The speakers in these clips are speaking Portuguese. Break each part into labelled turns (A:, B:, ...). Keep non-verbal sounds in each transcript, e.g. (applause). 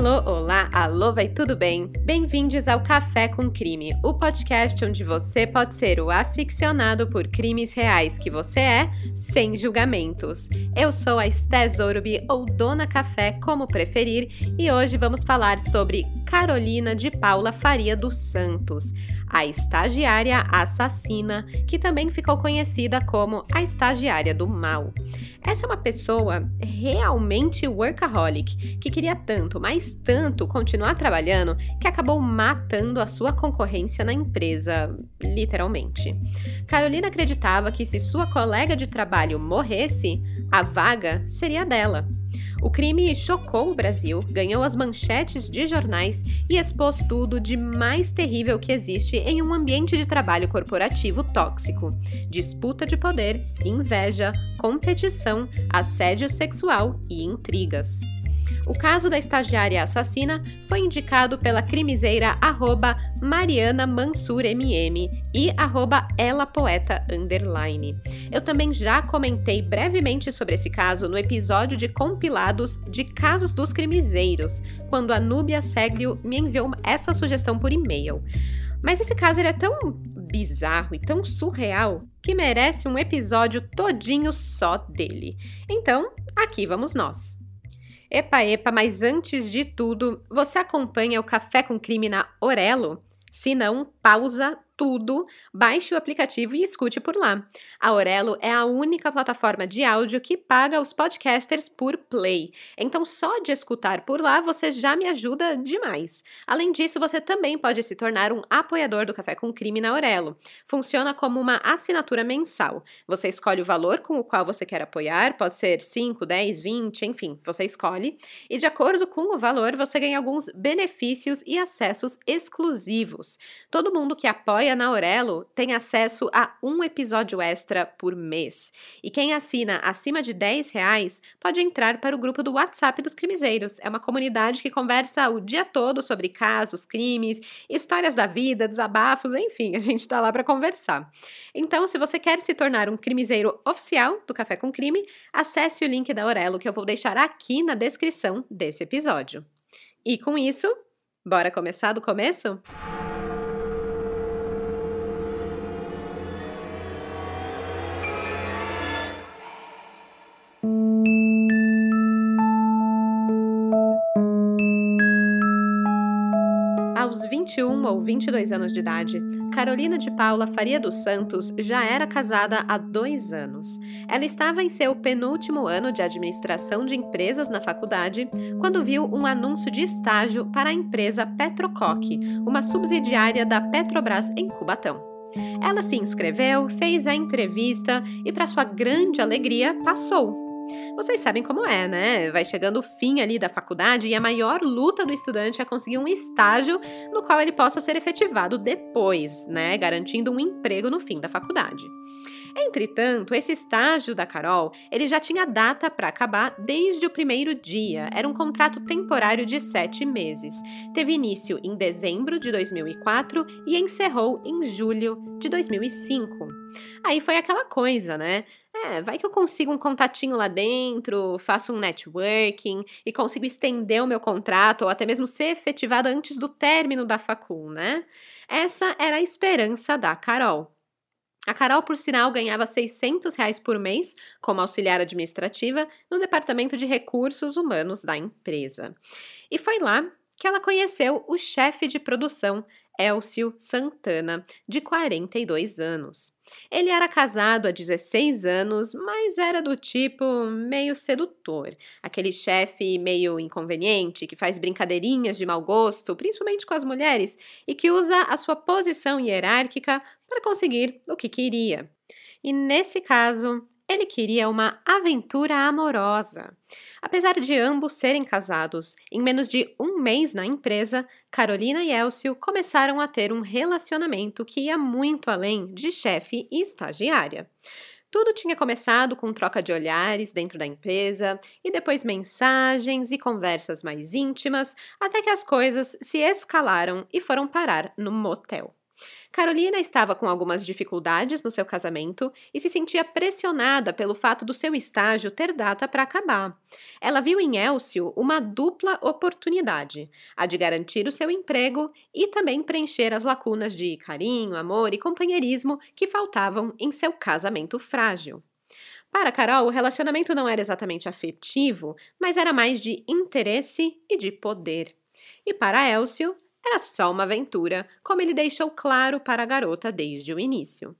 A: Alô, olá, alô, vai tudo bem? Bem-vindos ao Café com Crime, o podcast onde você pode ser o aficionado por crimes reais que você é, sem julgamentos. Eu sou a Esté Zorubi, ou Dona Café, como preferir, e hoje vamos falar sobre Carolina de Paula Faria dos Santos, a estagiária assassina, que também ficou conhecida como a estagiária do mal. Essa é uma pessoa realmente workaholic, que queria tanto, mas tanto continuar trabalhando, que acabou matando a sua concorrência na empresa, literalmente. Carolina acreditava que se sua colega de trabalho morresse, a vaga seria dela. O crime chocou o Brasil, ganhou as manchetes de jornais e expôs tudo de mais terrível que existe em um ambiente de trabalho corporativo tóxico: disputa de poder, inveja, competição, assédio sexual e intrigas. O caso da estagiária assassina foi indicado pela crimiseira arroba Mariana Mansur MM e arroba ela poeta underline. Eu também já comentei brevemente sobre esse caso no episódio de compilados de casos dos crimizeiros, quando a Núbia Seglio me enviou essa sugestão por e-mail. Mas esse caso ele é tão bizarro e tão surreal que merece um episódio todinho só dele. Então, aqui vamos nós. Epa, epa, mas antes de tudo, você acompanha o Café com Crime na Orelo? Se não, pausa tudo, baixe o aplicativo e escute por lá. A Aurelo é a única plataforma de áudio que paga os podcasters por play. Então, só de escutar por lá você já me ajuda demais. Além disso, você também pode se tornar um apoiador do Café com Crime na Aurelo. Funciona como uma assinatura mensal. Você escolhe o valor com o qual você quer apoiar, pode ser 5, 10, 20, enfim, você escolhe. E de acordo com o valor, você ganha alguns benefícios e acessos exclusivos. Todo mundo que apoia na Aurelo tem acesso a um episódio extra por mês. E quem assina acima de 10 reais pode entrar para o grupo do WhatsApp dos Crimezeiros. É uma comunidade que conversa o dia todo sobre casos, crimes, histórias da vida, desabafos, enfim, a gente está lá para conversar. Então, se você quer se tornar um crimiseiro oficial do Café com Crime, acesse o link da Aurelo que eu vou deixar aqui na descrição desse episódio. E com isso, bora começar do começo? Aos 21 ou 22 anos de idade, Carolina de Paula Faria dos Santos já era casada há dois anos. Ela estava em seu penúltimo ano de administração de empresas na faculdade quando viu um anúncio de estágio para a empresa Petrocoque, uma subsidiária da Petrobras em Cubatão. Ela se inscreveu, fez a entrevista e, para sua grande alegria, passou. Vocês sabem como é, né? Vai chegando o fim ali da faculdade e a maior luta do estudante é conseguir um estágio no qual ele possa ser efetivado depois, né? Garantindo um emprego no fim da faculdade. Entretanto, esse estágio da Carol, ele já tinha data para acabar desde o primeiro dia. Era um contrato temporário de sete meses. Teve início em dezembro de 2004 e encerrou em julho de 2005. Aí foi aquela coisa, né? É, vai que eu consigo um contatinho lá dentro, faço um networking e consigo estender o meu contrato ou até mesmo ser efetivada antes do término da facul, né? Essa era a esperança da Carol. A Carol, por sinal, ganhava 600 reais por mês como auxiliar administrativa no Departamento de Recursos Humanos da empresa. E foi lá que ela conheceu o chefe de produção, Elcio Santana, de 42 anos. Ele era casado há 16 anos, mas era do tipo meio sedutor, aquele chefe meio inconveniente que faz brincadeirinhas de mau gosto, principalmente com as mulheres, e que usa a sua posição hierárquica para conseguir o que queria. E nesse caso, ele queria uma aventura amorosa. Apesar de ambos serem casados, em menos de um mês na empresa, Carolina e Elcio começaram a ter um relacionamento que ia muito além de chefe e estagiária. Tudo tinha começado com troca de olhares dentro da empresa e depois mensagens e conversas mais íntimas, até que as coisas se escalaram e foram parar no motel. Carolina estava com algumas dificuldades no seu casamento e se sentia pressionada pelo fato do seu estágio ter data para acabar. Ela viu em Elcio uma dupla oportunidade: a de garantir o seu emprego e também preencher as lacunas de carinho, amor e companheirismo que faltavam em seu casamento frágil. Para Carol, o relacionamento não era exatamente afetivo, mas era mais de interesse e de poder. E para Elcio, era só uma aventura, como ele deixou claro para a garota desde o início.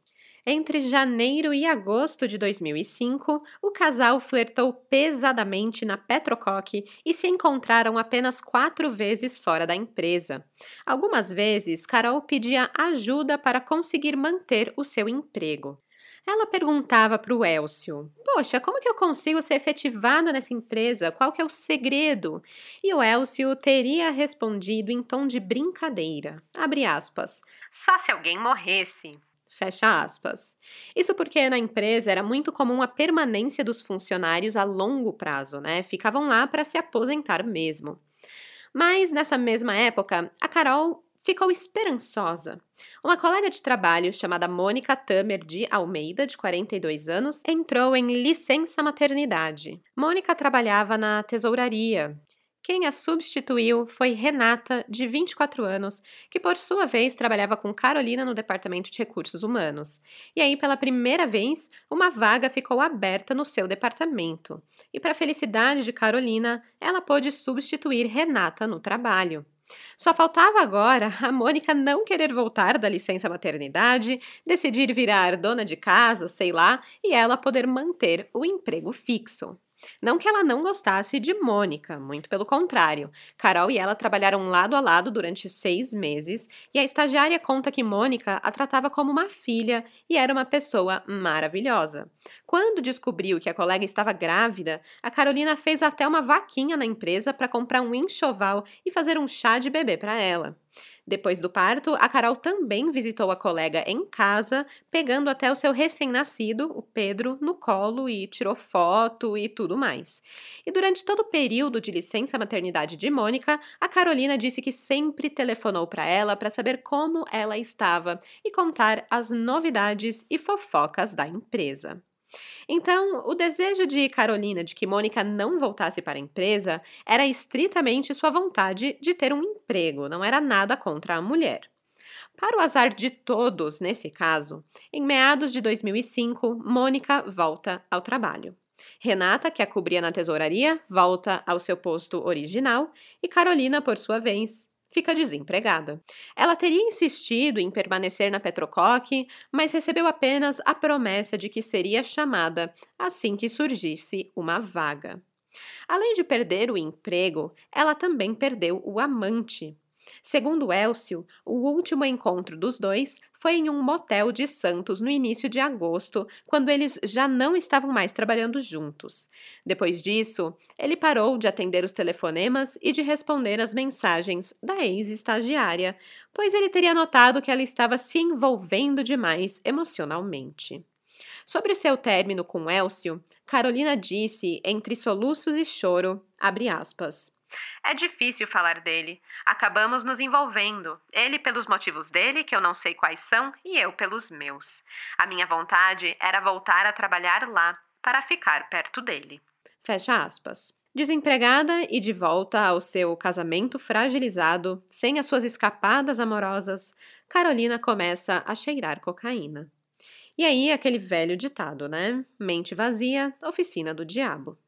A: Entre janeiro e agosto de 2005, o casal flertou pesadamente na Petrocoque e se encontraram apenas quatro vezes fora da empresa. Algumas vezes, Carol pedia ajuda para conseguir manter o seu emprego. Ela perguntava para o Elcio: Poxa, como que eu consigo ser efetivada nessa empresa? Qual que é o segredo? E o Elcio teria respondido em tom de brincadeira. Abre aspas. Só se alguém morresse. Fecha aspas. Isso porque na empresa era muito comum a permanência dos funcionários a longo prazo, né? Ficavam lá para se aposentar mesmo. Mas nessa mesma época, a Carol ficou esperançosa. Uma colega de trabalho chamada Mônica Tamer de Almeida, de 42 anos, entrou em licença maternidade. Mônica trabalhava na tesouraria. Quem a substituiu foi Renata, de 24 anos, que por sua vez trabalhava com Carolina no departamento de recursos humanos. E aí, pela primeira vez, uma vaga ficou aberta no seu departamento. E, para a felicidade de Carolina, ela pôde substituir Renata no trabalho. Só faltava agora a Mônica não querer voltar da licença maternidade, decidir virar dona de casa, sei lá, e ela poder manter o emprego fixo. Não que ela não gostasse de Mônica, muito pelo contrário. Carol e ela trabalharam lado a lado durante seis meses e a estagiária conta que Mônica a tratava como uma filha e era uma pessoa maravilhosa. Quando descobriu que a colega estava grávida, a Carolina fez até uma vaquinha na empresa para comprar um enxoval e fazer um chá de bebê para ela. Depois do parto, a Carol também visitou a colega em casa, pegando até o seu recém-nascido, o Pedro, no colo e tirou foto e tudo mais. E durante todo o período de licença maternidade de Mônica, a Carolina disse que sempre telefonou para ela para saber como ela estava e contar as novidades e fofocas da empresa. Então, o desejo de Carolina de que Mônica não voltasse para a empresa era estritamente sua vontade de ter um emprego, não era nada contra a mulher. Para o azar de todos nesse caso, em meados de 2005, Mônica volta ao trabalho. Renata, que a cobria na tesouraria, volta ao seu posto original e Carolina, por sua vez, fica desempregada. Ela teria insistido em permanecer na Petrocoque, mas recebeu apenas a promessa de que seria chamada assim que surgisse uma vaga. Além de perder o emprego, ela também perdeu o amante. Segundo Elcio, o último encontro dos dois foi em um motel de Santos no início de agosto, quando eles já não estavam mais trabalhando juntos. Depois disso, ele parou de atender os telefonemas e de responder às mensagens da ex-estagiária, pois ele teria notado que ela estava se envolvendo demais emocionalmente. Sobre o seu término com Elcio, Carolina disse, entre soluços e choro, abre aspas. É difícil falar dele. Acabamos nos envolvendo, ele pelos motivos dele, que eu não sei quais são, e eu pelos meus. A minha vontade era voltar a trabalhar lá, para ficar perto dele. Fecha aspas. Desempregada e de volta ao seu casamento fragilizado, sem as suas escapadas amorosas, Carolina começa a cheirar cocaína. E aí, aquele velho ditado, né? Mente vazia, oficina do diabo.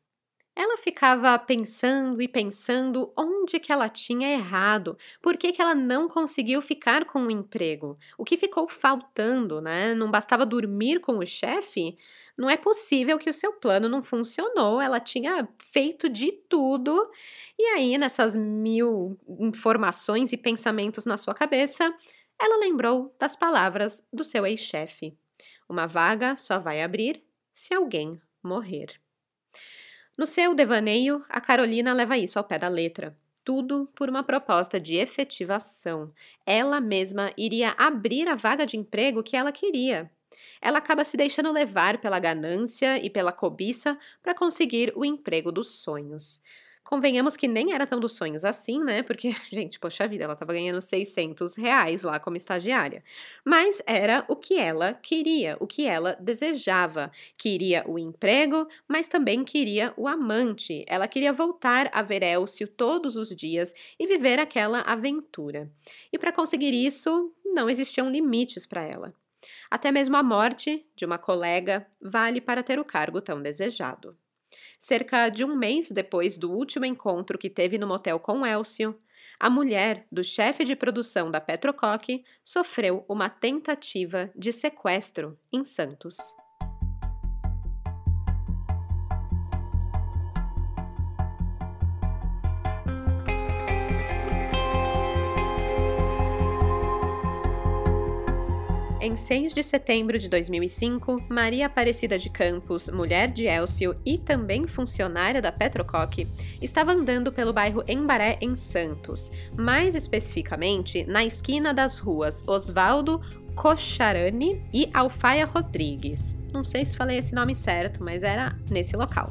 A: Ela ficava pensando e pensando onde que ela tinha errado, por que, que ela não conseguiu ficar com o emprego, o que ficou faltando, né? Não bastava dormir com o chefe? Não é possível que o seu plano não funcionou, ela tinha feito de tudo. E aí, nessas mil informações e pensamentos na sua cabeça, ela lembrou das palavras do seu ex-chefe: Uma vaga só vai abrir se alguém morrer. No seu devaneio, a Carolina leva isso ao pé da letra. Tudo por uma proposta de efetivação. Ela mesma iria abrir a vaga de emprego que ela queria. Ela acaba se deixando levar pela ganância e pela cobiça para conseguir o emprego dos sonhos. Convenhamos que nem era tão dos sonhos assim, né? Porque, (laughs) gente, poxa vida, ela estava ganhando 600 reais lá como estagiária. Mas era o que ela queria, o que ela desejava. Queria o emprego, mas também queria o amante. Ela queria voltar a ver Elcio todos os dias e viver aquela aventura. E para conseguir isso, não existiam limites para ela. Até mesmo a morte de uma colega vale para ter o cargo tão desejado. Cerca de um mês depois do último encontro que teve no motel com Elcio, a mulher do chefe de produção da Petrocoque sofreu uma tentativa de sequestro em Santos. Em 6 de setembro de 2005, Maria Aparecida de Campos, mulher de Elcio e também funcionária da Petrocoque, estava andando pelo bairro Embaré, em Santos, mais especificamente na esquina das ruas Osvaldo Cocharani e Alfaia Rodrigues. Não sei se falei esse nome certo, mas era nesse local.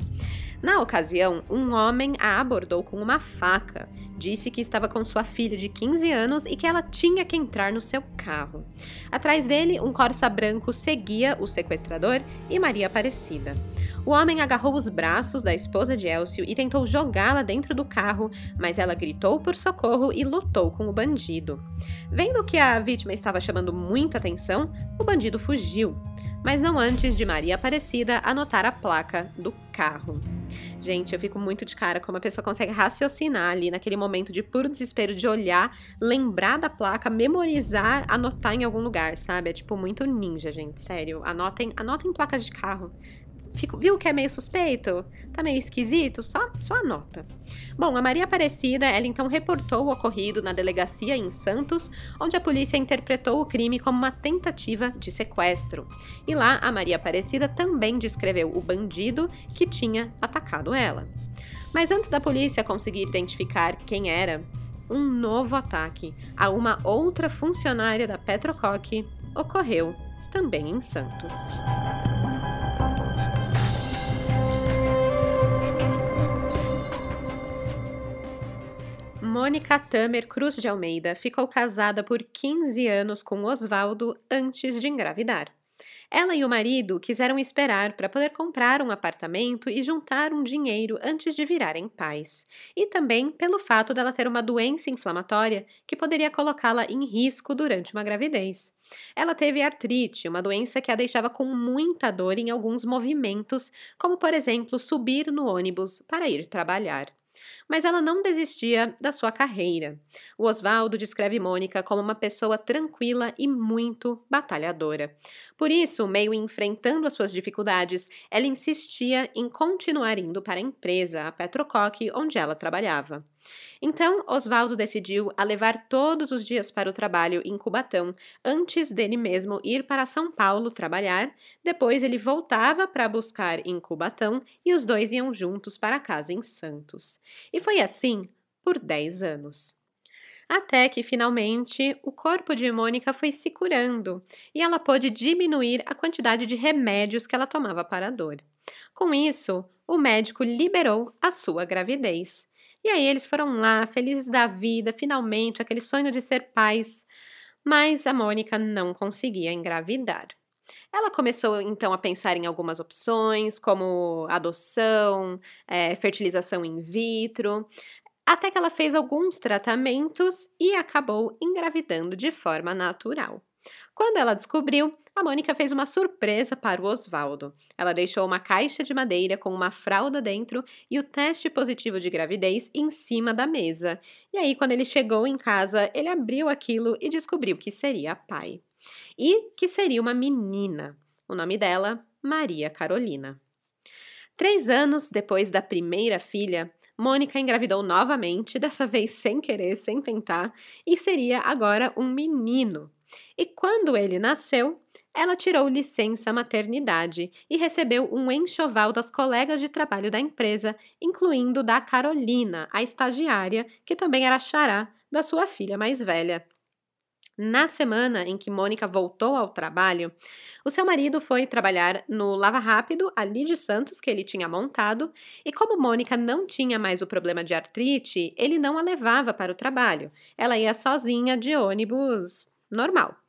A: Na ocasião, um homem a abordou com uma faca Disse que estava com sua filha de 15 anos e que ela tinha que entrar no seu carro. Atrás dele, um Corsa branco seguia o sequestrador e Maria Aparecida. O homem agarrou os braços da esposa de Elcio e tentou jogá-la dentro do carro, mas ela gritou por socorro e lutou com o bandido. Vendo que a vítima estava chamando muita atenção, o bandido fugiu, mas não antes de Maria Aparecida anotar a placa do carro. Gente, eu fico muito de cara como a pessoa consegue raciocinar ali naquele momento de puro desespero de olhar, lembrar da placa, memorizar, anotar em algum lugar, sabe? É tipo muito ninja, gente, sério. Anotem, anotem placas de carro. Fico, viu que é meio suspeito? Tá meio esquisito? Só, só anota. Bom, a Maria Aparecida, ela então reportou o ocorrido na delegacia em Santos, onde a polícia interpretou o crime como uma tentativa de sequestro. E lá, a Maria Aparecida também descreveu o bandido que tinha atacado ela. Mas antes da polícia conseguir identificar quem era, um novo ataque a uma outra funcionária da Petrocoque ocorreu também em Santos. Mônica Tamer Cruz de Almeida ficou casada por 15 anos com Oswaldo antes de engravidar. Ela e o marido quiseram esperar para poder comprar um apartamento e juntar um dinheiro antes de virarem pais. E também pelo fato dela ter uma doença inflamatória que poderia colocá-la em risco durante uma gravidez. Ela teve artrite, uma doença que a deixava com muita dor em alguns movimentos, como por exemplo subir no ônibus para ir trabalhar mas ela não desistia da sua carreira. O Oswaldo descreve Mônica como uma pessoa tranquila e muito batalhadora. Por isso, meio enfrentando as suas dificuldades, ela insistia em continuar indo para a empresa, a Petrocoque, onde ela trabalhava. Então, Oswaldo decidiu a levar todos os dias para o trabalho em Cubatão, antes dele mesmo ir para São Paulo trabalhar. Depois, ele voltava para buscar em Cubatão e os dois iam juntos para casa em Santos. E foi assim por 10 anos. Até que finalmente o corpo de Mônica foi se curando e ela pôde diminuir a quantidade de remédios que ela tomava para a dor. Com isso, o médico liberou a sua gravidez. E aí eles foram lá, felizes da vida, finalmente, aquele sonho de ser pais. Mas a Mônica não conseguia engravidar. Ela começou então a pensar em algumas opções, como adoção, é, fertilização in vitro, até que ela fez alguns tratamentos e acabou engravidando de forma natural. Quando ela descobriu, a Mônica fez uma surpresa para o Oswaldo. Ela deixou uma caixa de madeira com uma fralda dentro e o teste positivo de gravidez em cima da mesa. E aí, quando ele chegou em casa, ele abriu aquilo e descobriu que seria pai. E que seria uma menina. O nome dela, Maria Carolina. Três anos depois da primeira filha, Mônica engravidou novamente, dessa vez sem querer, sem tentar, e seria agora um menino. E quando ele nasceu, ela tirou licença maternidade e recebeu um enxoval das colegas de trabalho da empresa, incluindo da Carolina, a estagiária, que também era xará da sua filha mais velha. Na semana em que Mônica voltou ao trabalho, o seu marido foi trabalhar no Lava Rápido, ali de Santos, que ele tinha montado, e como Mônica não tinha mais o problema de artrite, ele não a levava para o trabalho. Ela ia sozinha de ônibus normal.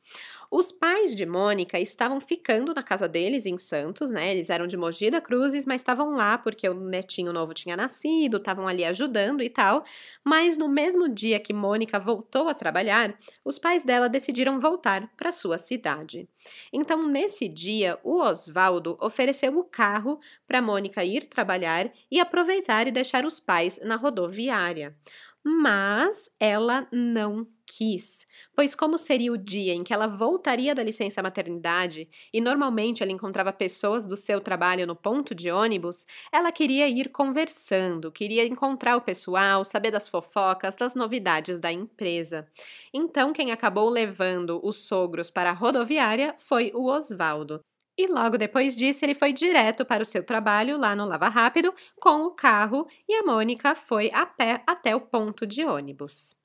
A: Os pais de Mônica estavam ficando na casa deles em Santos, né? Eles eram de Mogi da Cruzes, mas estavam lá porque o netinho novo tinha nascido, estavam ali ajudando e tal. Mas no mesmo dia que Mônica voltou a trabalhar, os pais dela decidiram voltar para sua cidade. Então, nesse dia, o Oswaldo ofereceu o carro para Mônica ir trabalhar e aproveitar e deixar os pais na rodoviária. Mas ela não quis, pois como seria o dia em que ela voltaria da licença maternidade e normalmente ela encontrava pessoas do seu trabalho no ponto de ônibus, ela queria ir conversando, queria encontrar o pessoal, saber das fofocas, das novidades da empresa. Então quem acabou levando os sogros para a rodoviária foi o Osvaldo. E logo depois disso, ele foi direto para o seu trabalho lá no Lava Rápido com o carro e a Mônica foi a pé até o ponto de ônibus.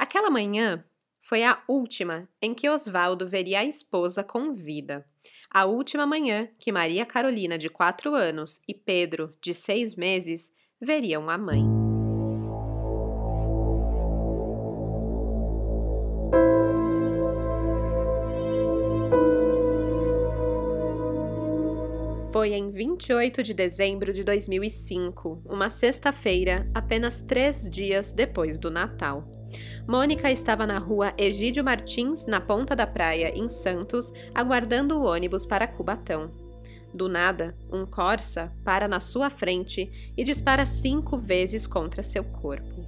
A: Aquela manhã foi a última em que Osvaldo veria a esposa com vida. A última manhã que Maria Carolina, de quatro anos, e Pedro, de seis meses, veriam a mãe. Foi em 28 de dezembro de 2005, uma sexta-feira, apenas três dias depois do Natal. Mônica estava na rua Egídio Martins, na ponta da praia, em Santos, aguardando o ônibus para Cubatão. Do nada, um Corsa para na sua frente e dispara cinco vezes contra seu corpo.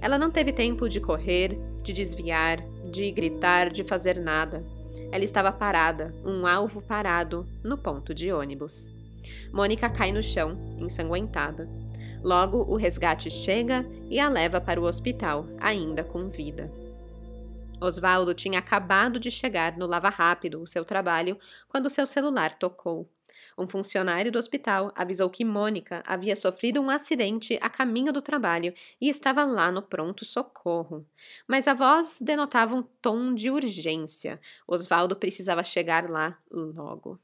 A: Ela não teve tempo de correr, de desviar, de gritar, de fazer nada. Ela estava parada, um alvo parado, no ponto de ônibus. Mônica cai no chão, ensanguentada. Logo, o resgate chega e a leva para o hospital, ainda com vida. Osvaldo tinha acabado de chegar no Lava Rápido, o seu trabalho, quando seu celular tocou. Um funcionário do hospital avisou que Mônica havia sofrido um acidente a caminho do trabalho e estava lá no pronto-socorro. Mas a voz denotava um tom de urgência. Osvaldo precisava chegar lá logo.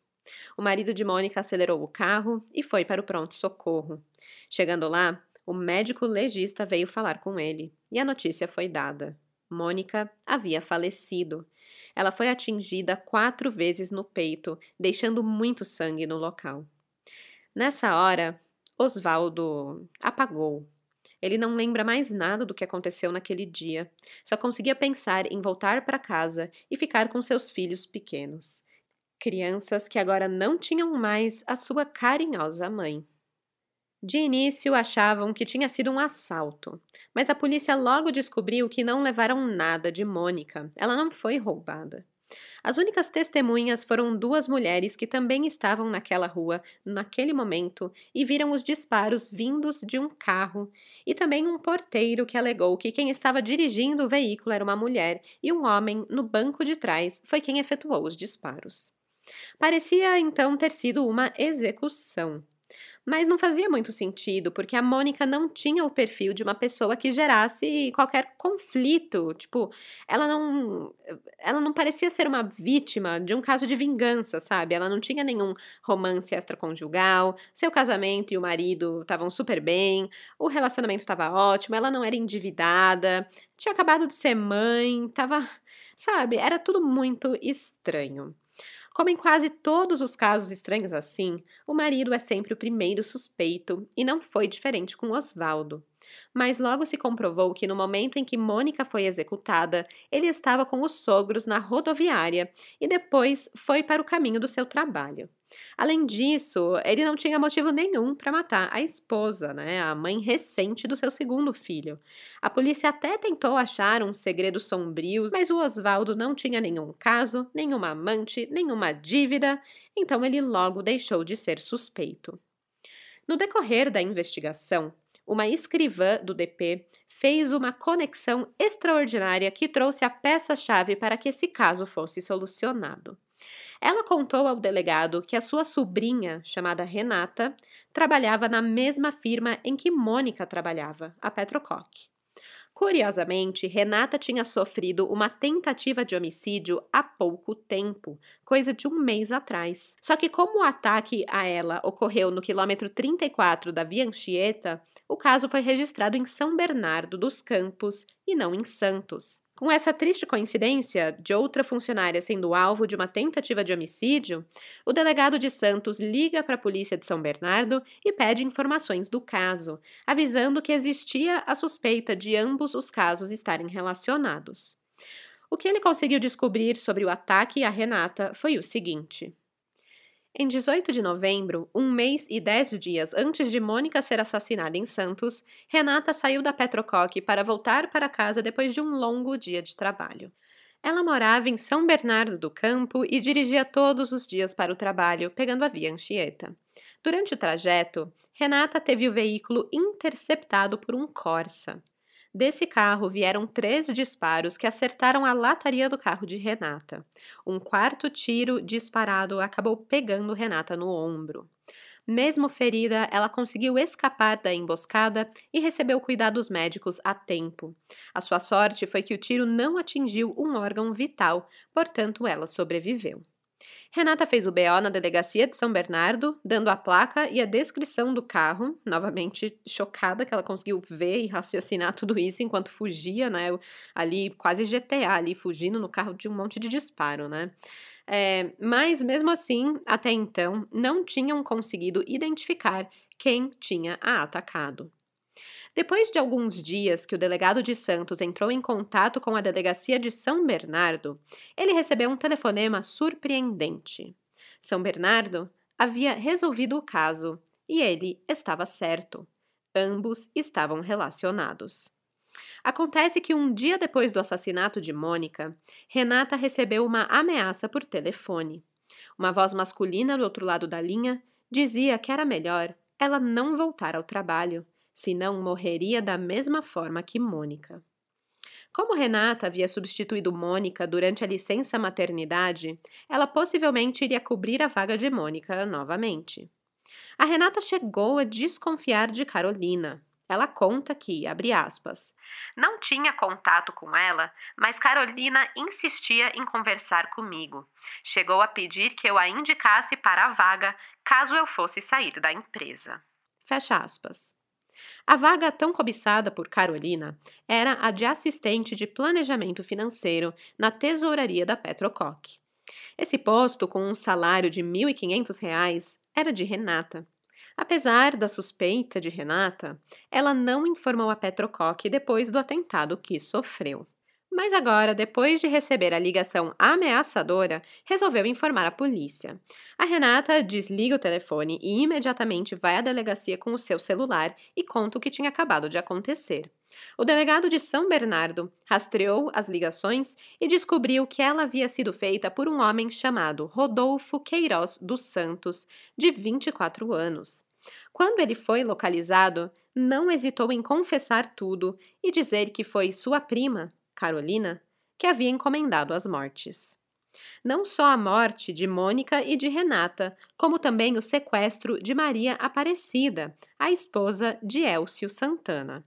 A: O marido de Mônica acelerou o carro e foi para o pronto-socorro. Chegando lá, o médico legista veio falar com ele e a notícia foi dada. Mônica havia falecido. Ela foi atingida quatro vezes no peito, deixando muito sangue no local. Nessa hora, Osvaldo apagou. Ele não lembra mais nada do que aconteceu naquele dia. Só conseguia pensar em voltar para casa e ficar com seus filhos pequenos. Crianças que agora não tinham mais a sua carinhosa mãe. De início achavam que tinha sido um assalto, mas a polícia logo descobriu que não levaram nada de Mônica. Ela não foi roubada. As únicas testemunhas foram duas mulheres que também estavam naquela rua naquele momento e viram os disparos vindos de um carro, e também um porteiro que alegou que quem estava dirigindo o veículo era uma mulher e um homem no banco de trás foi quem efetuou os disparos. Parecia então ter sido uma execução. Mas não fazia muito sentido, porque a Mônica não tinha o perfil de uma pessoa que gerasse qualquer conflito. Tipo, ela não. Ela não parecia ser uma vítima de um caso de vingança, sabe? Ela não tinha nenhum romance extraconjugal, seu casamento e o marido estavam super bem, o relacionamento estava ótimo, ela não era endividada, tinha acabado de ser mãe, tava. Sabe? Era tudo muito estranho. Como em quase todos os casos estranhos assim, o marido é sempre o primeiro suspeito e não foi diferente com Osvaldo. Mas logo se comprovou que no momento em que Mônica foi executada, ele estava com os sogros na rodoviária e depois foi para o caminho do seu trabalho. Além disso, ele não tinha motivo nenhum para matar a esposa, né, a mãe recente do seu segundo filho. A polícia até tentou achar um segredo sombrio, mas o Oswaldo não tinha nenhum caso, nenhuma amante, nenhuma dívida, então ele logo deixou de ser suspeito. No decorrer da investigação, uma escrivã do DP fez uma conexão extraordinária que trouxe a peça-chave para que esse caso fosse solucionado. Ela contou ao delegado que a sua sobrinha, chamada Renata, trabalhava na mesma firma em que Mônica trabalhava, a Petrococ. Curiosamente, Renata tinha sofrido uma tentativa de homicídio há pouco tempo, coisa de um mês atrás. Só que, como o ataque a ela ocorreu no quilômetro 34 da Via Anchieta, o caso foi registrado em São Bernardo dos Campos e não em Santos. Com essa triste coincidência de outra funcionária sendo alvo de uma tentativa de homicídio, o delegado de Santos liga para a polícia de São Bernardo e pede informações do caso, avisando que existia a suspeita de ambos os casos estarem relacionados. O que ele conseguiu descobrir sobre o ataque a Renata foi o seguinte. Em 18 de novembro, um mês e dez dias antes de Mônica ser assassinada em Santos, Renata saiu da Petrocoque para voltar para casa depois de um longo dia de trabalho. Ela morava em São Bernardo do Campo e dirigia todos os dias para o trabalho, pegando a via Anchieta. Durante o trajeto, Renata teve o veículo interceptado por um Corsa. Desse carro vieram três disparos que acertaram a lataria do carro de Renata. Um quarto tiro disparado acabou pegando Renata no ombro. Mesmo ferida, ela conseguiu escapar da emboscada e recebeu cuidados médicos a tempo. A sua sorte foi que o tiro não atingiu um órgão vital, portanto, ela sobreviveu. Renata fez o BO na delegacia de São Bernardo, dando a placa e a descrição do carro, novamente chocada que ela conseguiu ver e raciocinar tudo isso enquanto fugia, né? Ali, quase GTA, ali fugindo no carro de um monte de disparo, né? É, mas mesmo assim, até então, não tinham conseguido identificar quem tinha a atacado. Depois de alguns dias que o delegado de Santos entrou em contato com a delegacia de São Bernardo, ele recebeu um telefonema surpreendente. São Bernardo havia resolvido o caso e ele estava certo. Ambos estavam relacionados. Acontece que um dia depois do assassinato de Mônica, Renata recebeu uma ameaça por telefone. Uma voz masculina do outro lado da linha dizia que era melhor ela não voltar ao trabalho senão morreria da mesma forma que Mônica. Como Renata havia substituído Mônica durante a licença maternidade, ela possivelmente iria cobrir a vaga de Mônica novamente. A Renata chegou a desconfiar de Carolina. Ela conta que, abre aspas, não tinha contato com ela, mas Carolina insistia em conversar comigo. Chegou a pedir que eu a indicasse para a vaga caso eu fosse sair da empresa. Fecha aspas. A vaga tão cobiçada por Carolina era a de assistente de planejamento financeiro na tesouraria da Petrocoque. Esse posto, com um salário de R$ 1.500, era de Renata. Apesar da suspeita de Renata, ela não informou a Petrocoque depois do atentado que sofreu. Mas agora, depois de receber a ligação ameaçadora, resolveu informar a polícia. A Renata desliga o telefone e imediatamente vai à delegacia com o seu celular e conta o que tinha acabado de acontecer. O delegado de São Bernardo rastreou as ligações e descobriu que ela havia sido feita por um homem chamado Rodolfo Queiroz dos Santos, de 24 anos. Quando ele foi localizado, não hesitou em confessar tudo e dizer que foi sua prima, Carolina, que havia encomendado as mortes. Não só a morte de Mônica e de Renata, como também o sequestro de Maria Aparecida, a esposa de Elcio Santana.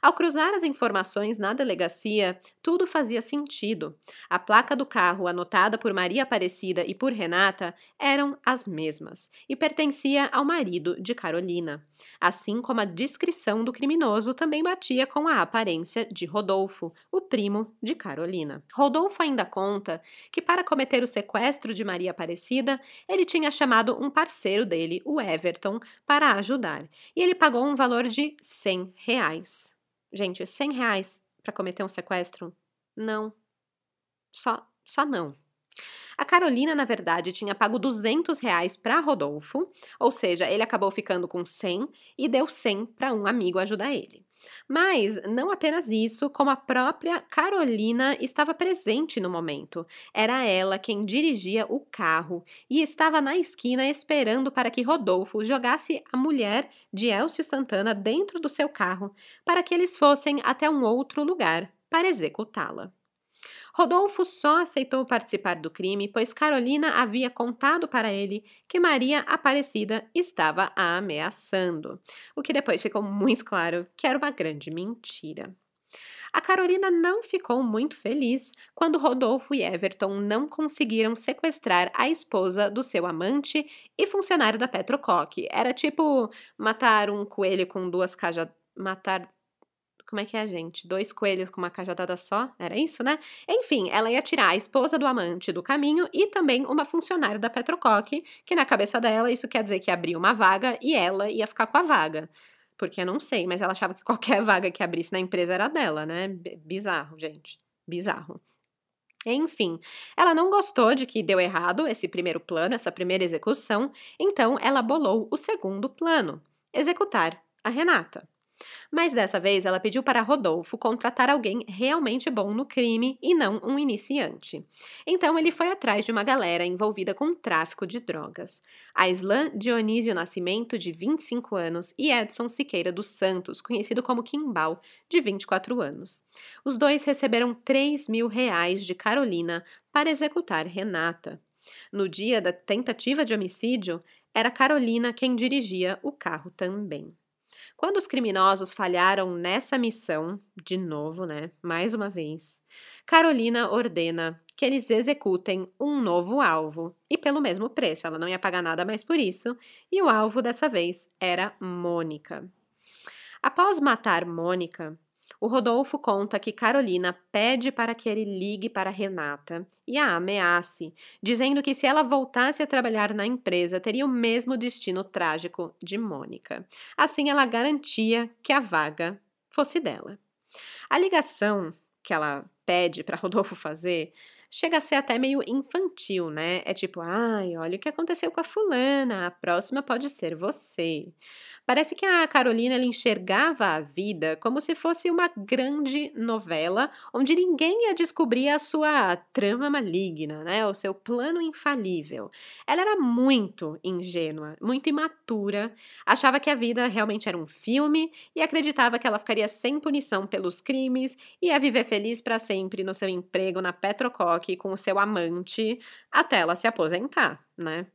A: Ao cruzar as informações na delegacia, tudo fazia sentido. A placa do carro anotada por Maria Aparecida e por Renata eram as mesmas e pertencia ao marido de Carolina, assim como a descrição do criminoso também batia com a aparência de Rodolfo, o primo de Carolina. Rodolfo ainda conta que para cometer o sequestro de Maria Aparecida, ele tinha chamado um parceiro dele, o Everton, para ajudar, e ele pagou um valor de 100 reais. Gente, 100 reais para cometer um sequestro? Não. Só, só não. A Carolina, na verdade, tinha pago 200 reais para Rodolfo, ou seja, ele acabou ficando com 100 e deu 100 para um amigo ajudar ele. Mas não apenas isso, como a própria Carolina estava presente no momento. Era ela quem dirigia o carro e estava na esquina esperando para que Rodolfo jogasse a mulher de Elcio Santana dentro do seu carro para que eles fossem até um outro lugar para executá-la. Rodolfo só aceitou participar do crime pois Carolina havia contado para ele que Maria Aparecida estava a ameaçando, o que depois ficou muito claro que era uma grande mentira. A Carolina não ficou muito feliz quando Rodolfo e Everton não conseguiram sequestrar a esposa do seu amante e funcionário da Petrocoque. Era tipo matar um coelho com duas cajas. Matar como é que é, gente? Dois coelhos com uma cajadada só? Era isso, né? Enfim, ela ia tirar a esposa do amante do caminho e também uma funcionária da Petrocoque, que na cabeça dela isso quer dizer que abria uma vaga e ela ia ficar com a vaga. Porque eu não sei, mas ela achava que (laughs) qualquer vaga que abrisse na empresa era dela, né? Bizarro, gente. Bizarro. Enfim, ela não gostou de que deu errado esse primeiro plano, essa primeira execução, então ela bolou o segundo plano: executar a Renata. Mas dessa vez ela pediu para Rodolfo contratar alguém realmente bom no crime e não um iniciante. Então ele foi atrás de uma galera envolvida com tráfico de drogas. Aislan Dionísio Nascimento, de 25 anos, e Edson Siqueira dos Santos, conhecido como Kimbal, de 24 anos. Os dois receberam 3 mil reais de Carolina para executar Renata. No dia da tentativa de homicídio, era Carolina quem dirigia o carro também. Quando os criminosos falharam nessa missão, de novo, né? Mais uma vez, Carolina ordena que eles executem um novo alvo e pelo mesmo preço. Ela não ia pagar nada mais por isso, e o alvo dessa vez era Mônica. Após matar Mônica, o Rodolfo conta que Carolina pede para que ele ligue para Renata e a ameace, dizendo que se ela voltasse a trabalhar na empresa, teria o mesmo destino trágico de Mônica. Assim, ela garantia que a vaga fosse dela. A ligação que ela pede para Rodolfo fazer chega a ser até meio infantil, né? É tipo, ai, olha o que aconteceu com a fulana, a próxima pode ser você. Parece que a Carolina enxergava a vida como se fosse uma grande novela onde ninguém ia descobrir a sua trama maligna, né? O seu plano infalível. Ela era muito ingênua, muito imatura, achava que a vida realmente era um filme e acreditava que ela ficaria sem punição pelos crimes e ia viver feliz para sempre no seu emprego na Petrocoque com o seu amante até ela se aposentar, né?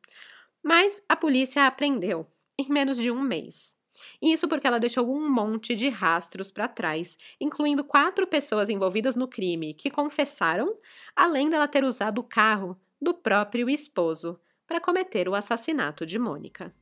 A: Mas a polícia aprendeu em menos de um mês. Isso porque ela deixou um monte de rastros para trás, incluindo quatro pessoas envolvidas no crime que confessaram, além dela ter usado o carro do próprio esposo para cometer o assassinato de Mônica.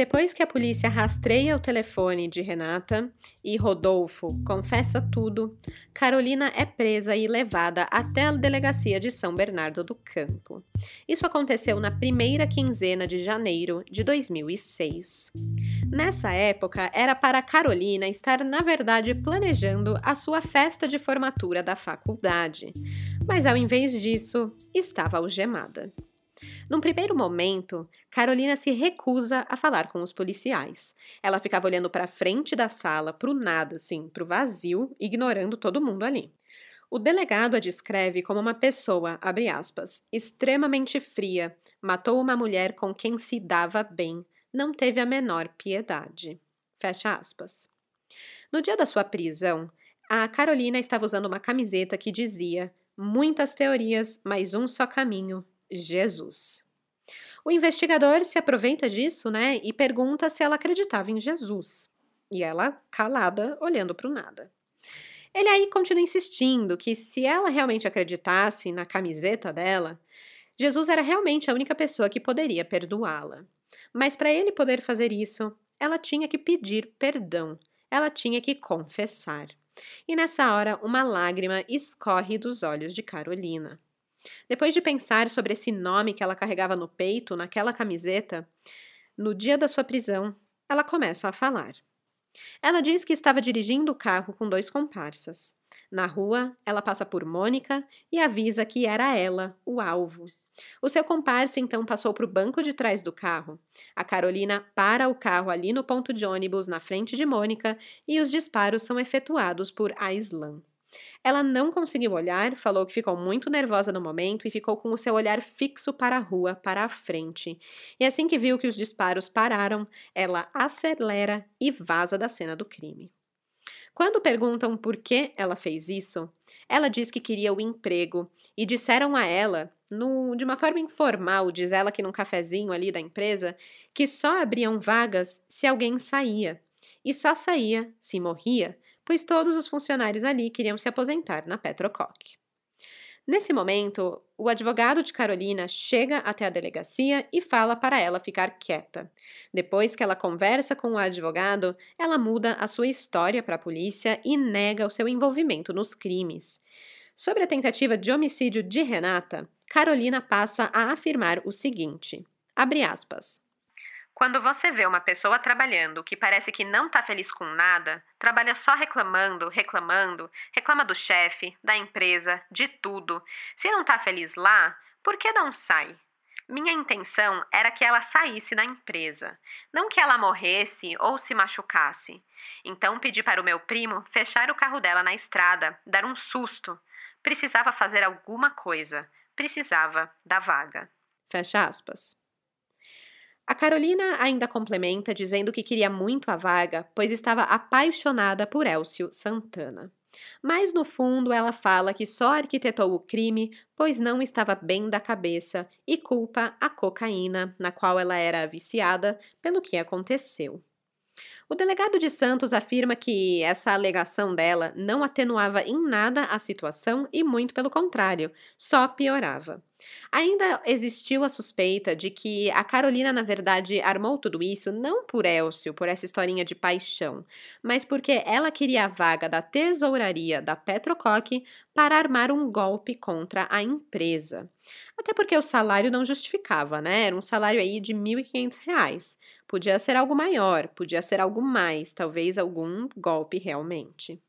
A: Depois que a polícia rastreia o telefone de Renata e Rodolfo confessa tudo, Carolina é presa e levada até a delegacia de São Bernardo do Campo. Isso aconteceu na primeira quinzena de janeiro de 2006. Nessa época, era para Carolina estar, na verdade, planejando a sua festa de formatura da faculdade, mas ao invés disso, estava algemada. Num primeiro momento, Carolina se recusa a falar com os policiais. Ela ficava olhando para frente da sala, para o nada, assim, para o vazio, ignorando todo mundo ali. O delegado a descreve como uma pessoa, abre aspas, extremamente fria, matou uma mulher com quem se dava bem, não teve a menor piedade. Fecha aspas. No dia da sua prisão, a Carolina estava usando uma camiseta que dizia: Muitas teorias, mas um só caminho, Jesus. O investigador se aproveita disso, né, e pergunta se ela acreditava em Jesus. E ela, calada, olhando para o nada. Ele aí continua insistindo que se ela realmente acreditasse na camiseta dela, Jesus era realmente a única pessoa que poderia perdoá-la. Mas para ele poder fazer isso, ela tinha que pedir perdão, ela tinha que confessar. E nessa hora, uma lágrima escorre dos olhos de Carolina. Depois de pensar sobre esse nome que ela carregava no peito, naquela camiseta, no dia da sua prisão, ela começa a falar. Ela diz que estava dirigindo o carro com dois comparsas. Na rua, ela passa por Mônica e avisa que era ela o alvo. O seu comparsa então passou para o banco de trás do carro. A Carolina para o carro ali no ponto de ônibus na frente de Mônica e os disparos são efetuados por Aislan. Ela não conseguiu olhar, falou que ficou muito nervosa no momento e ficou com o seu olhar fixo para a rua, para a frente. E assim que viu que os disparos pararam, ela acelera e vaza da cena do crime. Quando perguntam por que ela fez isso, ela diz que queria o emprego e disseram a ela, no, de uma forma informal, diz ela que num cafezinho ali da empresa, que só abriam vagas se alguém saía. E só saía se morria, pois todos os funcionários ali queriam se aposentar na Petrocoque. Nesse momento, o advogado de Carolina chega até a delegacia e fala para ela ficar quieta. Depois que ela conversa com o advogado, ela muda a sua história para a polícia e nega o seu envolvimento nos crimes. Sobre a tentativa de homicídio de Renata, Carolina passa a afirmar o seguinte: abre aspas.
B: Quando você vê uma pessoa trabalhando que parece que não está feliz com nada, trabalha só reclamando, reclamando, reclama do chefe, da empresa, de tudo. Se não está feliz lá, por que não sai? Minha intenção era que ela saísse da empresa, não que ela morresse ou se machucasse. Então pedi para o meu primo fechar o carro dela na estrada, dar um susto. Precisava fazer alguma coisa, precisava da vaga.
A: Fecha aspas. A Carolina ainda complementa dizendo que queria muito a vaga, pois estava apaixonada por Elcio Santana. Mas no fundo ela fala que só arquitetou o crime pois não estava bem da cabeça e culpa a cocaína, na qual ela era viciada, pelo que aconteceu. O delegado de Santos afirma que essa alegação dela não atenuava em nada a situação e, muito pelo contrário, só piorava. Ainda existiu a suspeita de que a Carolina, na verdade, armou tudo isso não por Elcio, por essa historinha de paixão, mas porque ela queria a vaga da tesouraria da Petrocoque para armar um golpe contra a empresa. Até porque o salário não justificava, né? Era um salário aí de R$ 1.500. Podia ser algo maior, podia ser algo mais, talvez algum golpe realmente.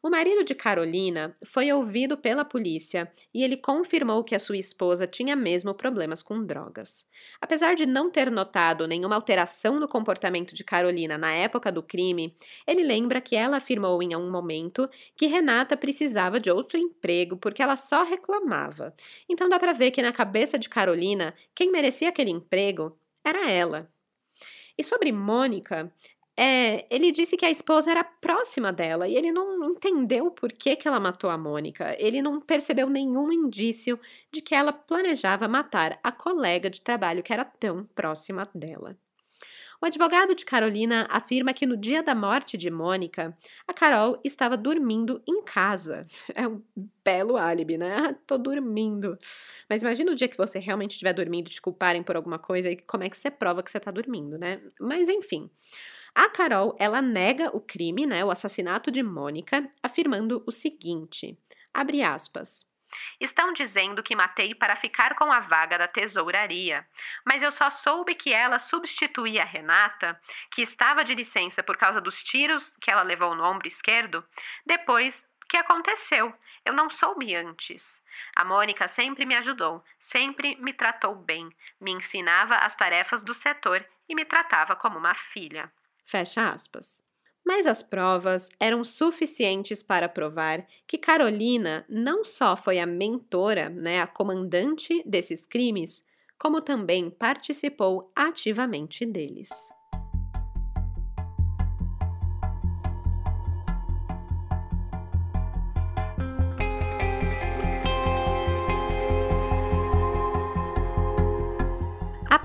A: O marido de Carolina foi ouvido pela polícia e ele confirmou que a sua esposa tinha mesmo problemas com drogas. Apesar de não ter notado nenhuma alteração no comportamento de Carolina na época do crime, ele lembra que ela afirmou em um momento que Renata precisava de outro emprego porque ela só reclamava. Então dá para ver que na cabeça de Carolina, quem merecia aquele emprego era ela. E sobre Mônica, é, ele disse que a esposa era próxima dela e ele não entendeu por que, que ela matou a Mônica. Ele não percebeu nenhum indício de que ela planejava matar a colega de trabalho que era tão próxima dela. O advogado de Carolina afirma que no dia da morte de Mônica, a Carol estava dormindo em casa. (laughs) É um belo álibi, né? Ah, tô dormindo. Mas imagina o dia que você realmente estiver dormindo, te culparem por alguma coisa e como é que você prova que você tá dormindo, né? Mas enfim. A Carol, ela nega o crime, né, o assassinato de Mônica, afirmando o seguinte: abre aspas.
B: Estão dizendo que matei para ficar com a vaga da tesouraria, mas eu só soube que ela substituía a Renata, que estava de licença por causa dos tiros que ela levou no ombro esquerdo, depois que aconteceu. Eu não soube antes. A Mônica sempre me ajudou, sempre me tratou bem, me ensinava as tarefas do setor e me tratava como uma filha.
A: Fecha aspas. Mas as provas eram suficientes para provar que Carolina não só foi a mentora, né, a comandante desses crimes, como também participou ativamente deles.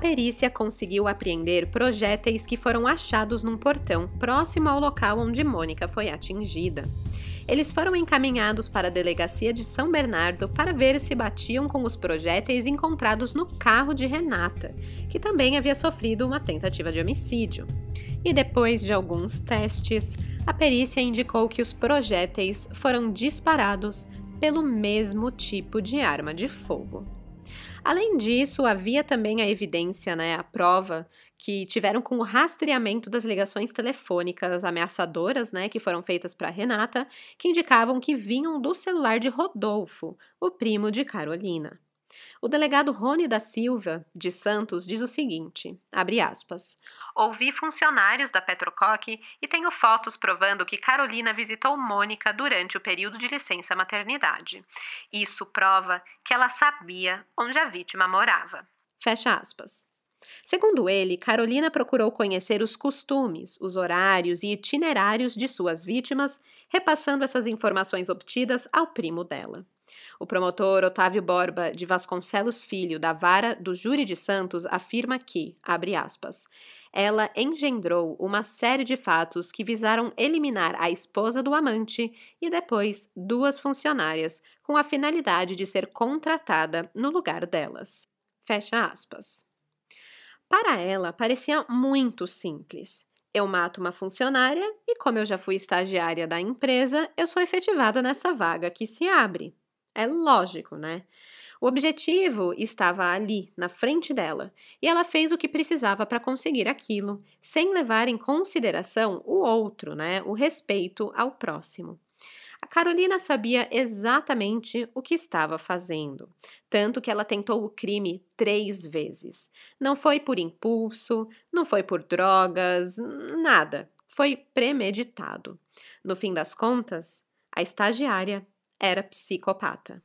A: Perícia conseguiu apreender projéteis que foram achados num portão próximo ao local onde Mônica foi atingida. Eles foram encaminhados para a delegacia de São Bernardo para ver se batiam com os projéteis encontrados no carro de Renata, que também havia sofrido uma tentativa de homicídio. E depois de alguns testes, a perícia indicou que os projéteis foram disparados pelo mesmo tipo de arma de fogo. Além disso, havia também a evidência, né, a prova que tiveram com o rastreamento das ligações telefônicas ameaçadoras, né, que foram feitas para Renata, que indicavam que vinham do celular de Rodolfo, o primo de Carolina. O delegado Rony da Silva, de Santos, diz o seguinte: aspas.
B: Ouvi funcionários da Petrocoque e tenho fotos provando que Carolina visitou Mônica durante o período de licença maternidade. Isso prova que ela sabia onde a vítima morava.
A: Fecha aspas. Segundo ele, Carolina procurou conhecer os costumes, os horários e itinerários de suas vítimas, repassando essas informações obtidas ao primo dela. O promotor Otávio Borba de Vasconcelos Filho, da Vara do Júri de Santos, afirma que, abre aspas, ela engendrou uma série de fatos que visaram eliminar a esposa do amante e depois duas funcionárias, com a finalidade de ser contratada no lugar delas. Fecha aspas. Para ela, parecia muito simples. Eu mato uma funcionária e, como eu já fui estagiária da empresa, eu sou efetivada nessa vaga que se abre. É lógico, né? O objetivo estava ali, na frente dela, e ela fez o que precisava para conseguir aquilo, sem levar em consideração o outro, né? O respeito ao próximo. A Carolina sabia exatamente o que estava fazendo, tanto que ela tentou o crime três vezes. Não foi por impulso, não foi por drogas, nada. Foi premeditado. No fim das contas, a estagiária era psicopata.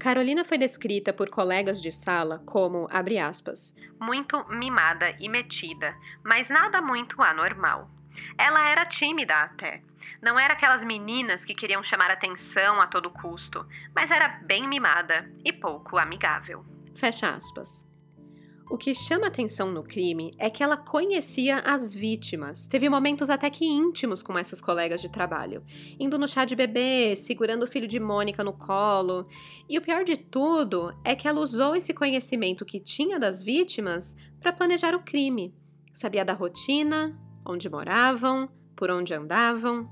A: Carolina foi descrita por colegas de sala como, abre aspas,
B: muito mimada e metida, mas nada muito anormal. Ela era tímida até. Não era aquelas meninas que queriam chamar atenção a todo custo, mas era bem mimada e pouco amigável.
A: Fecha aspas. O que chama atenção no crime é que ela conhecia as vítimas. Teve momentos até que íntimos com essas colegas de trabalho, indo no chá de bebê, segurando o filho de Mônica no colo. E o pior de tudo é que ela usou esse conhecimento que tinha das vítimas para planejar o crime. Sabia da rotina, onde moravam, por onde andavam.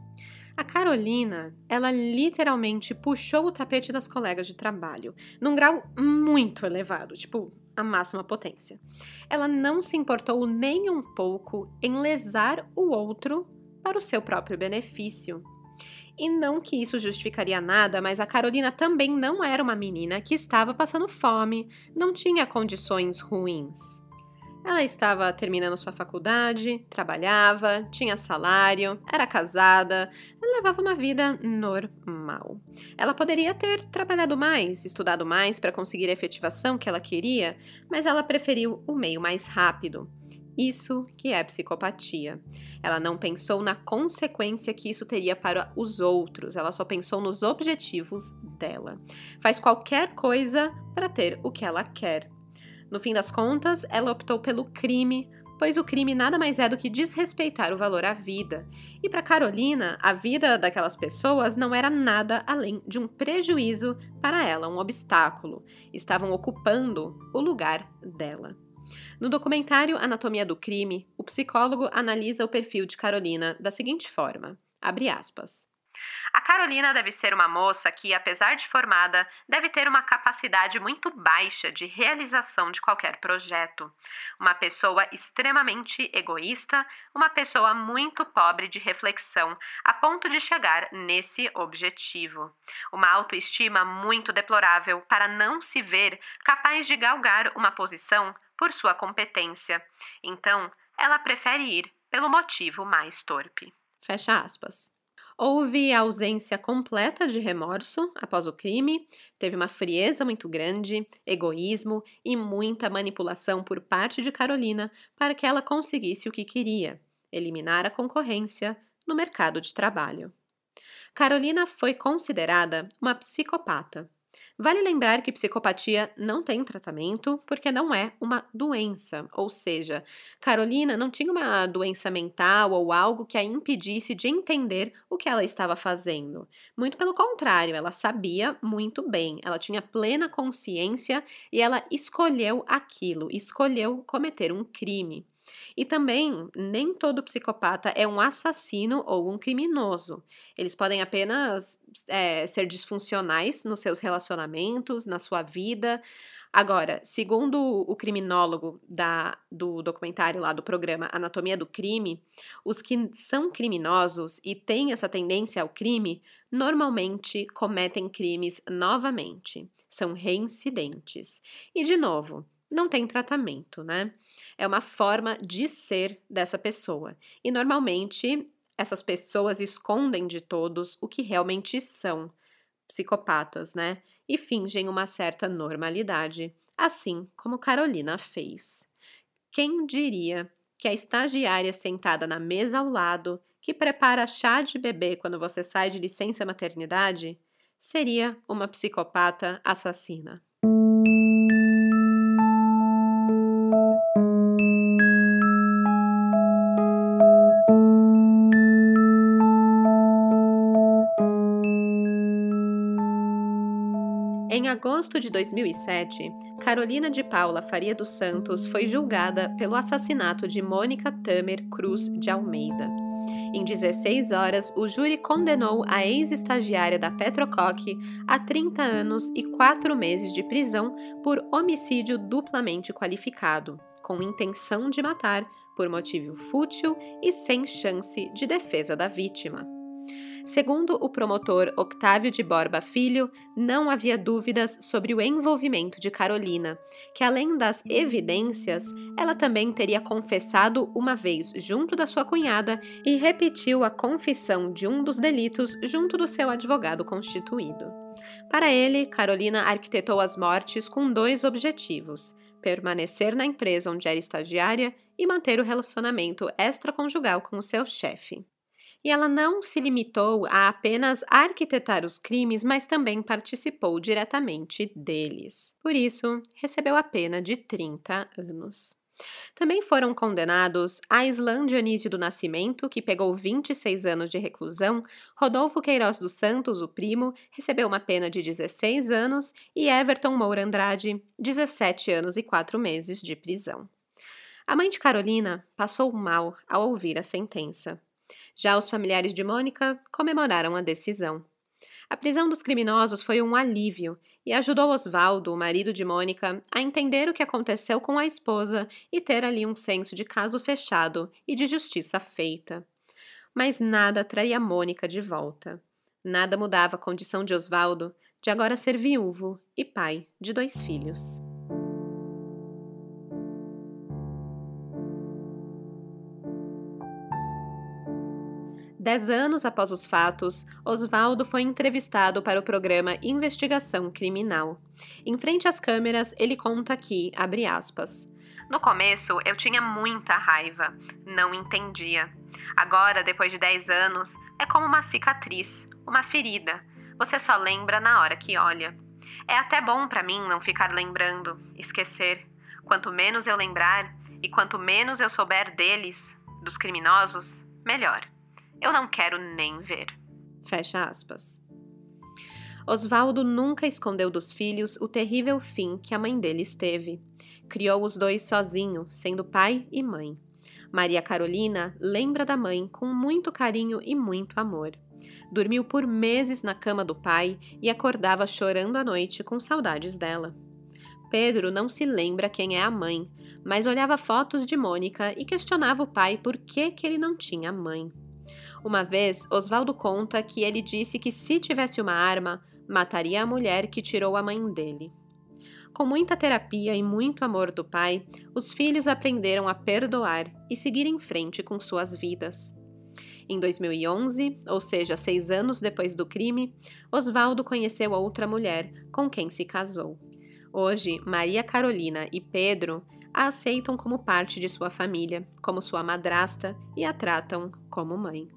A: A Carolina, ela literalmente puxou o tapete das colegas de trabalho, num grau muito elevado, tipo a máxima potência. Ela não se importou nem um pouco em lesar o outro para o seu próprio benefício. E não que isso justificaria nada, mas a Carolina também não era uma menina que estava passando fome, não tinha condições ruins. Ela estava terminando sua faculdade, trabalhava, tinha salário, era casada, levava uma vida normal. Ela poderia ter trabalhado mais, estudado mais para conseguir a efetivação que ela queria, mas ela preferiu o meio mais rápido. Isso que é psicopatia. Ela não pensou na consequência que isso teria para os outros, ela só pensou nos objetivos dela. Faz qualquer coisa para ter o que ela quer. No fim das contas, ela optou pelo crime, pois o crime nada mais é do que desrespeitar o valor à vida. E para Carolina, a vida daquelas pessoas não era nada além de um prejuízo para ela, um obstáculo. Estavam ocupando o lugar dela. No documentário Anatomia do Crime, o psicólogo analisa o perfil de Carolina da seguinte forma: abre aspas.
B: A Carolina deve ser uma moça que, apesar de formada, deve ter uma capacidade muito baixa de realização de qualquer projeto. Uma pessoa extremamente egoísta, uma pessoa muito pobre de reflexão, a ponto de chegar nesse objetivo. Uma autoestima muito deplorável para não se ver capaz de galgar uma posição por sua competência. Então, ela prefere ir pelo motivo mais torpe.
A: Fecha aspas. Houve ausência completa de remorso após o crime, teve uma frieza muito grande, egoísmo e muita manipulação por parte de Carolina para que ela conseguisse o que queria: eliminar a concorrência no mercado de trabalho. Carolina foi considerada uma psicopata Vale lembrar que psicopatia não tem tratamento porque não é uma doença, ou seja, Carolina não tinha uma doença mental ou algo que a impedisse de entender o que ela estava fazendo. Muito pelo contrário, ela sabia muito bem, ela tinha plena consciência e ela escolheu aquilo, escolheu cometer um crime. E também, nem todo psicopata é um assassino ou um criminoso. Eles podem apenas é, ser disfuncionais nos seus relacionamentos, na sua vida. Agora, segundo o criminólogo da, do documentário lá do programa Anatomia do Crime, os que são criminosos e têm essa tendência ao crime normalmente cometem crimes novamente, são reincidentes. E, de novo, não tem tratamento, né? É uma forma de ser dessa pessoa. E normalmente essas pessoas escondem de todos o que realmente são. psicopatas, né? E fingem uma certa normalidade, assim como Carolina fez. Quem diria que a estagiária sentada na mesa ao lado, que prepara chá de bebê quando você sai de licença maternidade, seria uma psicopata assassina? Agosto de 2007, Carolina de Paula Faria dos Santos foi julgada pelo assassinato de Mônica Tamer Cruz de Almeida. Em 16 horas, o júri condenou a ex-estagiária da Petrocoque a 30 anos e 4 meses de prisão por homicídio duplamente qualificado, com intenção de matar por motivo fútil e sem chance de defesa da vítima. Segundo o promotor Octávio de Borba Filho, não havia dúvidas sobre o envolvimento de Carolina, que além das evidências, ela também teria confessado uma vez junto da sua cunhada e repetiu a confissão de um dos delitos junto do seu advogado constituído. Para ele, Carolina arquitetou as mortes com dois objetivos: permanecer na empresa onde era estagiária e manter o relacionamento extraconjugal com o seu chefe. E ela não se limitou a apenas arquitetar os crimes, mas também participou diretamente deles. Por isso, recebeu a pena de 30 anos. Também foram condenados Aislan Dionísio do Nascimento, que pegou 26 anos de reclusão, Rodolfo Queiroz dos Santos, o primo, recebeu uma pena de 16 anos, e Everton Moura Andrade, 17 anos e 4 meses de prisão. A mãe de Carolina passou mal ao ouvir a sentença. Já os familiares de Mônica comemoraram a decisão. A prisão dos criminosos foi um alívio e ajudou Oswaldo, o marido de Mônica, a entender o que aconteceu com a esposa e ter ali um senso de caso fechado e de justiça feita. Mas nada traía Mônica de volta. Nada mudava a condição de Oswaldo de agora ser viúvo e pai de dois filhos. Dez anos após os fatos, Oswaldo foi entrevistado para o programa Investigação Criminal. Em frente às câmeras, ele conta aqui, abre aspas.
B: No começo, eu tinha muita raiva, não entendia. Agora, depois de 10 anos, é como uma cicatriz, uma ferida. Você só lembra na hora que olha. É até bom para mim não ficar lembrando, esquecer. Quanto menos eu lembrar e quanto menos eu souber deles, dos criminosos, melhor. Eu não quero nem ver.
A: Fecha aspas. Oswaldo nunca escondeu dos filhos o terrível fim que a mãe deles teve. Criou os dois sozinho, sendo pai e mãe. Maria Carolina lembra da mãe com muito carinho e muito amor. Dormiu por meses na cama do pai e acordava chorando à noite com saudades dela. Pedro não se lembra quem é a mãe, mas olhava fotos de Mônica e questionava o pai por que, que ele não tinha mãe. Uma vez, Oswaldo conta que ele disse que se tivesse uma arma, mataria a mulher que tirou a mãe dele. Com muita terapia e muito amor do pai, os filhos aprenderam a perdoar e seguir em frente com suas vidas. Em 2011, ou seja, seis anos depois do crime, Oswaldo conheceu outra mulher com quem se casou. Hoje, Maria Carolina e Pedro a aceitam como parte de sua família, como sua madrasta e a tratam como mãe.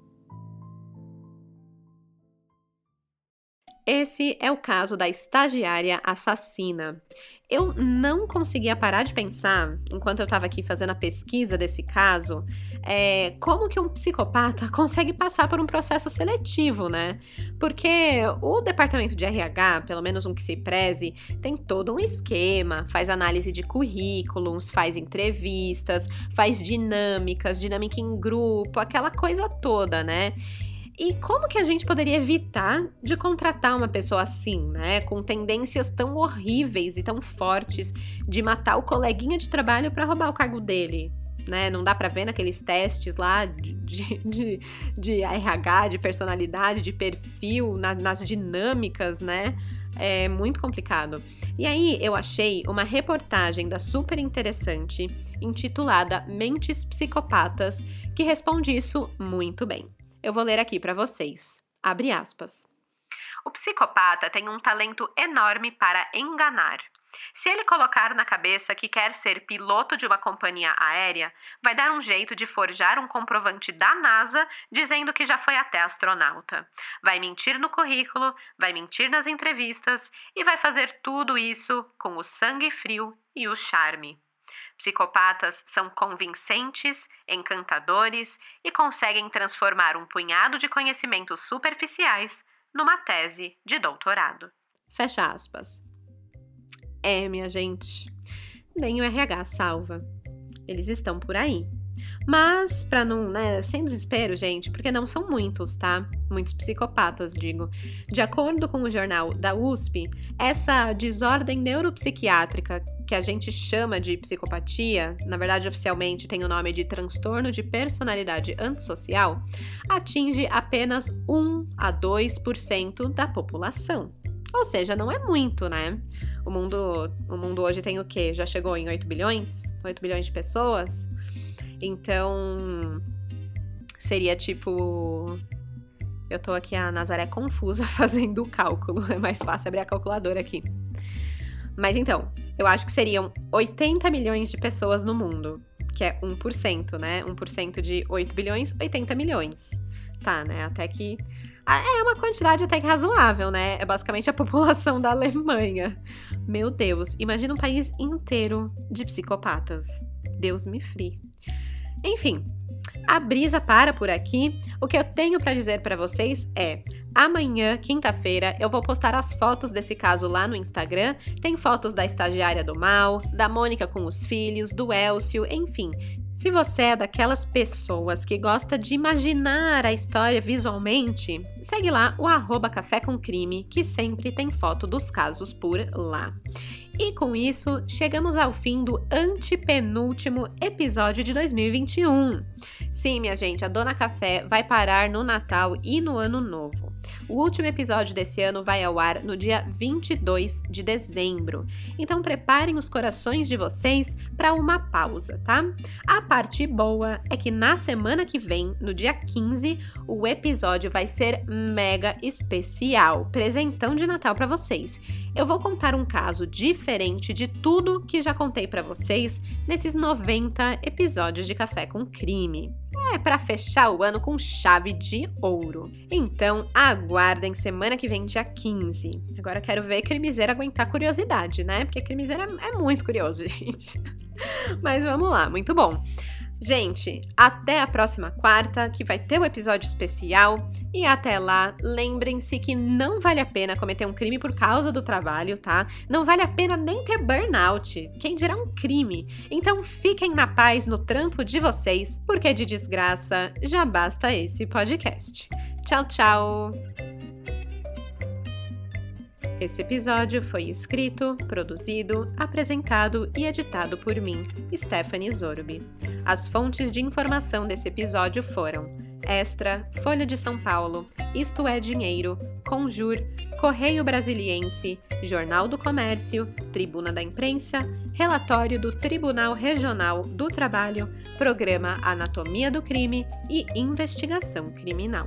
A: Esse é o caso da estagiária assassina. Eu não conseguia parar de pensar, enquanto eu estava aqui fazendo a pesquisa desse caso, é, como que um psicopata (laughs) consegue passar por um processo seletivo, né? Porque o departamento de RH, pelo menos um que se preze, tem todo um esquema, faz análise de currículos, faz entrevistas, faz dinâmicas, dinâmica em grupo, aquela coisa toda, né? E como que a gente poderia evitar de contratar uma pessoa assim, né? Com tendências tão horríveis e tão fortes de matar o coleguinha de trabalho para roubar o cargo dele? Né? Não dá para ver naqueles testes lá de, de, de, RH, de personalidade, de perfil, na, nas dinâmicas, né? É muito complicado. E aí eu achei uma reportagem da super interessante intitulada Mentes Psicopatas que responde isso muito bem. Eu vou ler aqui para vocês. Abre aspas.
B: O psicopata tem um talento enorme para enganar. Se ele colocar na cabeça que quer ser piloto de uma companhia aérea, vai dar um jeito de forjar um comprovante da NASA dizendo que já foi até astronauta. Vai mentir no currículo, vai mentir nas entrevistas e vai fazer tudo isso com o sangue frio e o charme. Psicopatas são convincentes, encantadores e conseguem transformar um punhado de conhecimentos superficiais numa tese de doutorado.
A: Fecha aspas. É, minha gente, nem o RH salva. Eles estão por aí. Mas, para não, né, sem desespero, gente, porque não são muitos, tá? Muitos psicopatas, digo. De acordo com o jornal da USP, essa desordem neuropsiquiátrica que a gente chama de psicopatia, na verdade oficialmente tem o nome de transtorno de personalidade antissocial, atinge apenas 1 a 2% da população. Ou seja, não é muito, né? O mundo, o mundo hoje tem o quê? Já chegou em 8 bilhões? 8 bilhões de pessoas? Então, seria tipo. Eu tô aqui a Nazaré confusa (laughs) fazendo o cálculo. É mais fácil abrir a calculadora aqui. Mas então, eu acho que seriam 80 milhões de pessoas no mundo, que é 1%, né? 1% de 8 bilhões, 80 milhões. Tá, né? Até que ah, é uma quantidade até que razoável, né? É basicamente a (laughs) população da Alemanha. Meu Deus, imagina um país inteiro de psicopatas. Deus me free. Enfim, a brisa para por aqui. O que eu tenho para dizer para vocês é: amanhã, quinta-feira, eu vou postar as fotos desse caso lá no Instagram. Tem fotos da estagiária do mal, da Mônica com os filhos, do Elcio, enfim, se você é daquelas pessoas que gosta de imaginar a história visualmente, segue lá o arroba Café com Crime, que sempre tem foto dos casos por lá. E com isso, chegamos ao fim do antepenúltimo episódio de 2021. Sim, minha gente, a Dona Café vai parar no Natal e no Ano Novo. O último episódio desse ano vai ao ar no dia 22 de dezembro. Então preparem os corações de vocês para uma pausa, tá? A parte boa é que na semana que vem, no dia 15, o episódio vai ser mega especial, presentão de Natal para vocês. Eu vou contar um caso diferente de tudo que já contei para vocês nesses 90 episódios de Café com Crime. É para fechar o ano com chave de ouro. Então, aguardem semana que vem, dia 15. Agora quero ver Crimiseira aguentar curiosidade, né? Porque Crimiseira é muito curioso, (laughs) gente. Mas vamos lá, muito bom. Gente, até a próxima quarta, que vai ter um episódio especial. E até lá, lembrem-se que não vale a pena cometer um crime por causa do trabalho, tá? Não vale a pena nem ter burnout. Quem dirá um crime? Então fiquem na paz no trampo de vocês, porque de desgraça já basta esse podcast. Tchau, tchau! Esse episódio foi escrito, produzido, apresentado e editado por mim, Stephanie Zorbi. As fontes de informação desse episódio foram Extra, Folha de São Paulo, Isto é Dinheiro, Conjur, Correio Brasiliense, Jornal do Comércio, Tribuna da Imprensa, Relatório do Tribunal Regional do Trabalho, Programa Anatomia do Crime e Investigação Criminal.